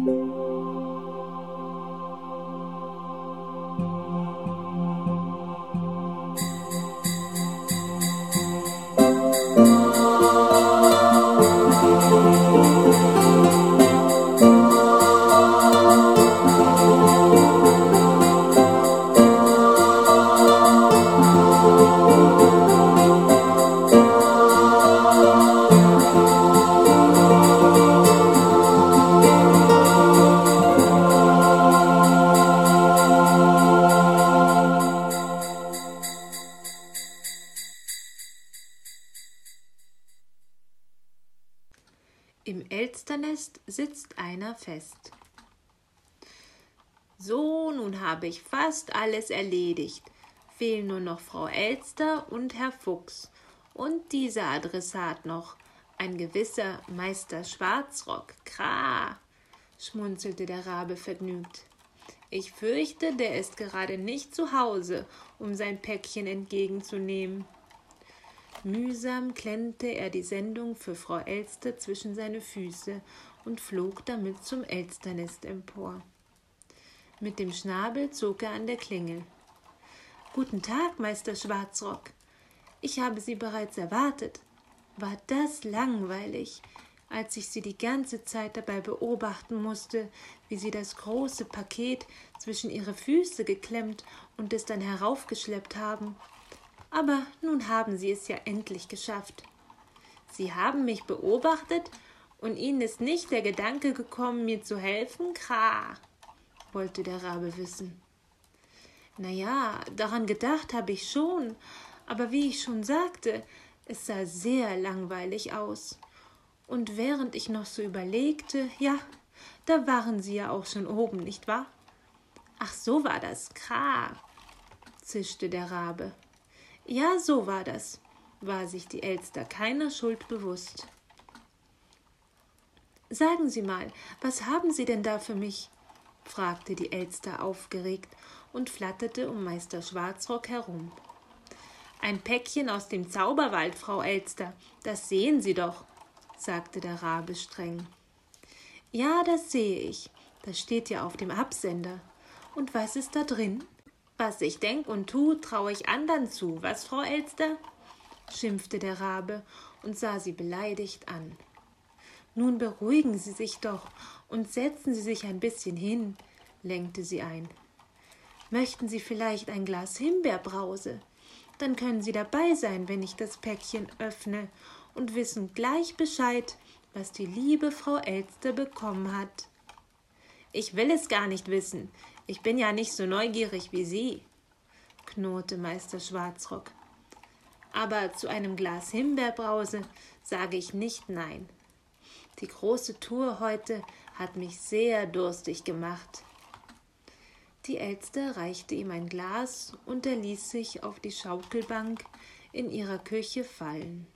Música Im Elsternest sitzt einer fest. So, nun habe ich fast alles erledigt. Fehlen nur noch Frau Elster und Herr Fuchs. Und dieser Adressat noch, ein gewisser Meister Schwarzrock. Kra, schmunzelte der Rabe vergnügt. Ich fürchte, der ist gerade nicht zu Hause, um sein Päckchen entgegenzunehmen. Mühsam klemmte er die Sendung für Frau Elster zwischen seine Füße und flog damit zum Elsternest empor. Mit dem Schnabel zog er an der Klingel. Guten Tag, Meister Schwarzrock. Ich habe Sie bereits erwartet. War das langweilig, als ich Sie die ganze Zeit dabei beobachten musste, wie Sie das große Paket zwischen Ihre Füße geklemmt und es dann heraufgeschleppt haben aber nun haben Sie es ja endlich geschafft. Sie haben mich beobachtet und Ihnen ist nicht der Gedanke gekommen, mir zu helfen? Kra, wollte der Rabe wissen. Na ja, daran gedacht habe ich schon, aber wie ich schon sagte, es sah sehr langweilig aus. Und während ich noch so überlegte, ja, da waren Sie ja auch schon oben, nicht wahr? Ach, so war das, Kra, zischte der Rabe. Ja, so war das, war sich die Elster keiner Schuld bewusst. Sagen Sie mal, was haben Sie denn da für mich? fragte die Elster aufgeregt und flatterte um Meister Schwarzrock herum. Ein Päckchen aus dem Zauberwald, Frau Elster, das sehen Sie doch, sagte der Rabe streng. Ja, das sehe ich. Das steht ja auf dem Absender. Und was ist da drin? Was ich denk und tu, traue ich andern zu, was, Frau Elster? schimpfte der Rabe und sah sie beleidigt an. Nun beruhigen Sie sich doch und setzen Sie sich ein bisschen hin, lenkte sie ein. Möchten Sie vielleicht ein Glas Himbeerbrause? Dann können Sie dabei sein, wenn ich das Päckchen öffne und wissen gleich Bescheid, was die liebe Frau Elster bekommen hat. Ich will es gar nicht wissen. Ich bin ja nicht so neugierig wie Sie, knurrte Meister Schwarzrock. Aber zu einem Glas Himbeerbrause sage ich nicht nein. Die große Tour heute hat mich sehr durstig gemacht. Die Elster reichte ihm ein Glas und er ließ sich auf die Schaukelbank in ihrer Küche fallen.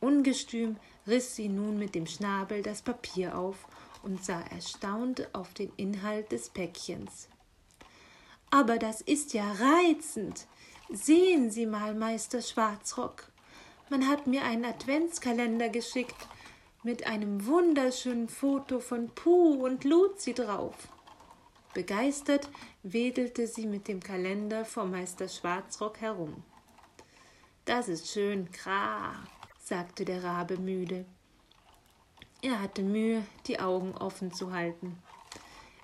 Ungestüm riss sie nun mit dem Schnabel das Papier auf und sah erstaunt auf den Inhalt des Päckchens. Aber das ist ja reizend. Sehen Sie mal, Meister Schwarzrock. Man hat mir einen Adventskalender geschickt mit einem wunderschönen Foto von Puh und Luzi drauf. Begeistert wedelte sie mit dem Kalender vor Meister Schwarzrock herum. Das ist schön, kra, sagte der Rabe müde. Er hatte Mühe, die Augen offen zu halten.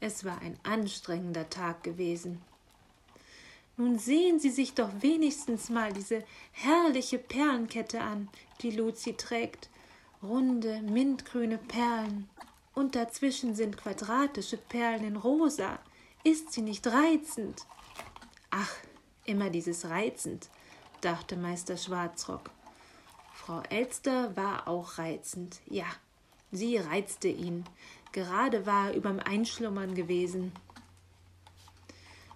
Es war ein anstrengender Tag gewesen. Nun sehen Sie sich doch wenigstens mal diese herrliche Perlenkette an, die Luzi trägt. Runde, mintgrüne Perlen. Und dazwischen sind quadratische Perlen in rosa. Ist sie nicht reizend? Ach, immer dieses reizend, dachte Meister Schwarzrock. Frau Elster war auch reizend, ja, Sie reizte ihn. Gerade war er überm Einschlummern gewesen.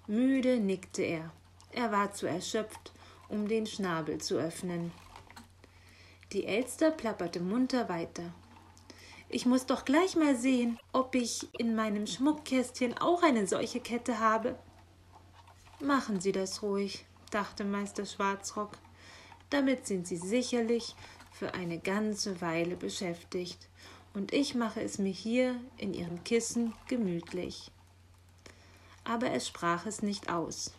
Müde nickte er. Er war zu erschöpft, um den Schnabel zu öffnen. Die Elster plapperte munter weiter. Ich muss doch gleich mal sehen, ob ich in meinem Schmuckkästchen auch eine solche Kette habe. Machen Sie das ruhig, dachte Meister Schwarzrock. Damit sind Sie sicherlich für eine ganze Weile beschäftigt und ich mache es mir hier in ihren Kissen gemütlich. Aber er sprach es nicht aus.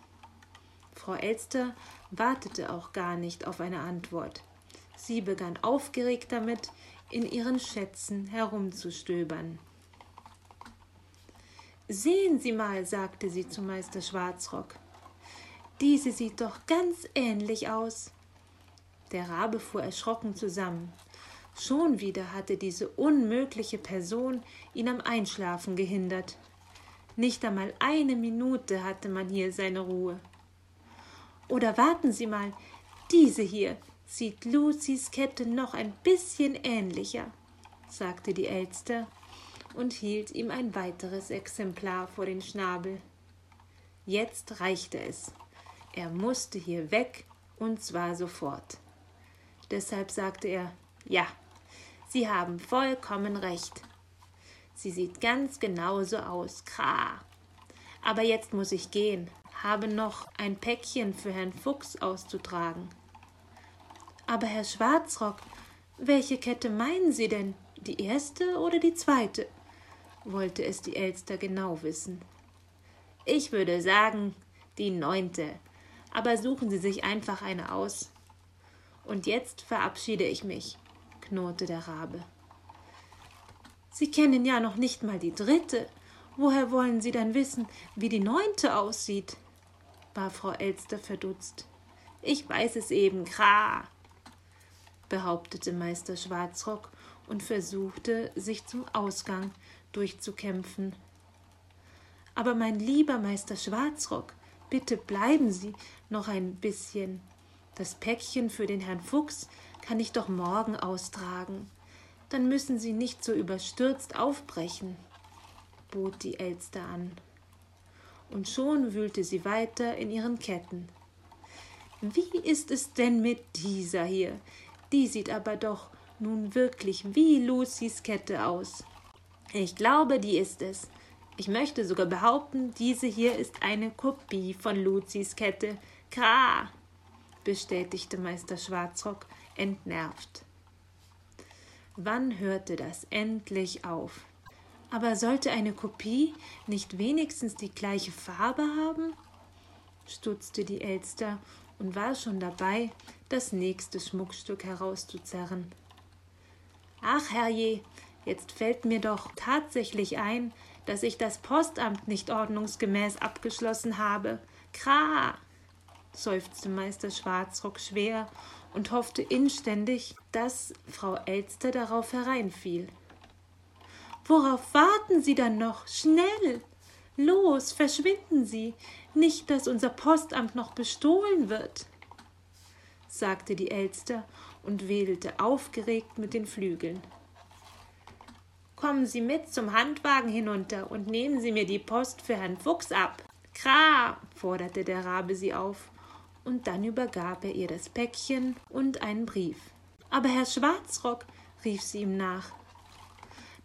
Frau Elster wartete auch gar nicht auf eine Antwort. Sie begann aufgeregt damit, in ihren Schätzen herumzustöbern. Sehen Sie mal, sagte sie zu Meister Schwarzrock. Diese sieht doch ganz ähnlich aus. Der Rabe fuhr erschrocken zusammen. Schon wieder hatte diese unmögliche Person ihn am Einschlafen gehindert. Nicht einmal eine Minute hatte man hier seine Ruhe. Oder warten Sie mal, diese hier sieht Lucys Kette noch ein bisschen ähnlicher, sagte die Elster und hielt ihm ein weiteres Exemplar vor den Schnabel. Jetzt reichte es. Er musste hier weg, und zwar sofort. Deshalb sagte er Ja, Sie haben vollkommen recht. Sie sieht ganz genauso aus, Kra. Aber jetzt muss ich gehen, habe noch ein Päckchen für Herrn Fuchs auszutragen. Aber Herr Schwarzrock, welche Kette meinen Sie denn? Die erste oder die zweite? wollte es die Elster genau wissen. Ich würde sagen, die neunte. Aber suchen Sie sich einfach eine aus. Und jetzt verabschiede ich mich, knurrte der Rabe. Sie kennen ja noch nicht mal die dritte. Woher wollen Sie dann wissen, wie die neunte aussieht? war Frau Elster verdutzt. Ich weiß es eben, kra, behauptete Meister Schwarzrock und versuchte, sich zum Ausgang durchzukämpfen. Aber mein lieber Meister Schwarzrock, bitte bleiben Sie noch ein bisschen. Das Päckchen für den Herrn Fuchs kann ich doch morgen austragen. Dann müssen Sie nicht so überstürzt aufbrechen, bot die Elster an. Und schon wühlte sie weiter in ihren Ketten. Wie ist es denn mit dieser hier? Die sieht aber doch nun wirklich wie Lucys Kette aus. Ich glaube, die ist es. Ich möchte sogar behaupten, diese hier ist eine Kopie von Luzis Kette. Kra, bestätigte Meister Schwarzrock entnervt. Wann hörte das endlich auf? Aber sollte eine Kopie nicht wenigstens die gleiche Farbe haben? stutzte die Elster und war schon dabei, das nächste Schmuckstück herauszuzerren. Ach, herrje, Jetzt fällt mir doch tatsächlich ein, dass ich das Postamt nicht ordnungsgemäß abgeschlossen habe. Kra! seufzte Meister Schwarzrock schwer und hoffte inständig, dass Frau Elster darauf hereinfiel. Worauf warten Sie dann noch? Schnell! Los, verschwinden Sie, nicht, dass unser Postamt noch bestohlen wird, sagte die Elster und wedelte aufgeregt mit den Flügeln. Kommen Sie mit zum Handwagen hinunter und nehmen Sie mir die Post für Herrn Fuchs ab. Kra, forderte der Rabe sie auf, und dann übergab er ihr das Päckchen und einen Brief. Aber Herr Schwarzrock, rief sie ihm nach,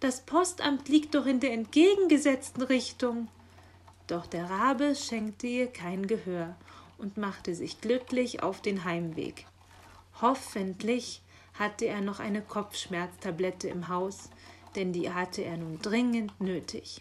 das Postamt liegt doch in der entgegengesetzten Richtung. Doch der Rabe schenkte ihr kein Gehör und machte sich glücklich auf den Heimweg. Hoffentlich hatte er noch eine Kopfschmerztablette im Haus, denn die hatte er nun dringend nötig.